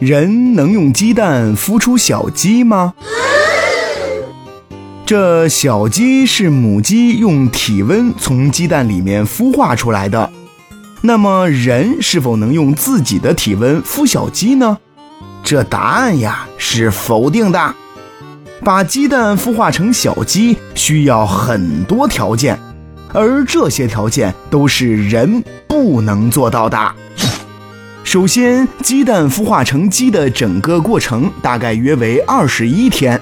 人能用鸡蛋孵出小鸡吗？这小鸡是母鸡用体温从鸡蛋里面孵化出来的。那么，人是否能用自己的体温孵小鸡呢？这答案呀是否定的。把鸡蛋孵化成小鸡需要很多条件，而这些条件都是人不能做到的。首先，鸡蛋孵化成鸡的整个过程大概约为二十一天，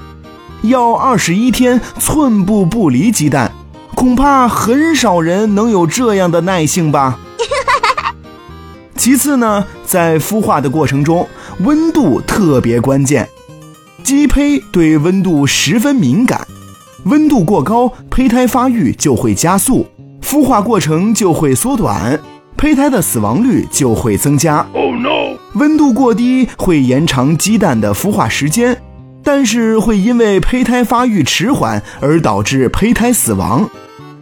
要二十一天寸步不离鸡蛋，恐怕很少人能有这样的耐性吧。其次呢，在孵化的过程中，温度特别关键。鸡胚对温度十分敏感，温度过高，胚胎发育就会加速，孵化过程就会缩短，胚胎的死亡率就会增加。Oh no！温度过低会延长鸡蛋的孵化时间，但是会因为胚胎发育迟缓而导致胚胎死亡。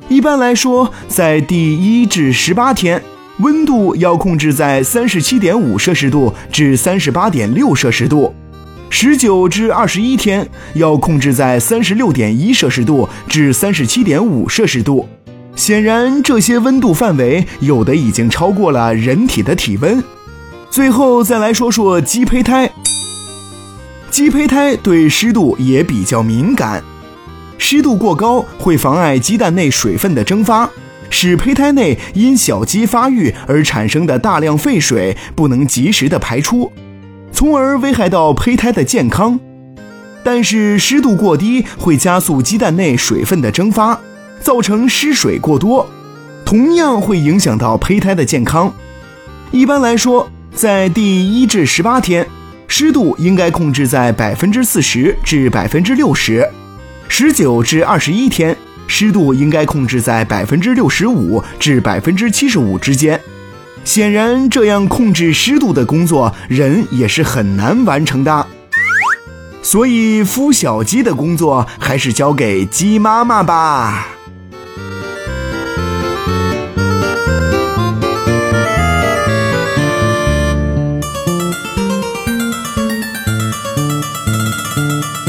一般来说，在第一至十八天。温度要控制在三十七点五摄氏度至三十八点六摄氏度，十九至二十一天要控制在三十六点一摄氏度至三十七点五摄氏度。显然，这些温度范围有的已经超过了人体的体温。最后再来说说鸡胚胎，鸡胚胎对湿度也比较敏感，湿度过高会妨碍鸡蛋内水分的蒸发。使胚胎内因小鸡发育而产生的大量废水不能及时的排出，从而危害到胚胎的健康。但是湿度过低会加速鸡蛋内水分的蒸发，造成失水过多，同样会影响到胚胎的健康。一般来说，在第一至十八天，湿度应该控制在百分之四十至百分之六十；十九至二十一天。湿度应该控制在百分之六十五至百分之七十五之间。显然，这样控制湿度的工作，人也是很难完成的。所以，孵小鸡的工作还是交给鸡妈妈吧。you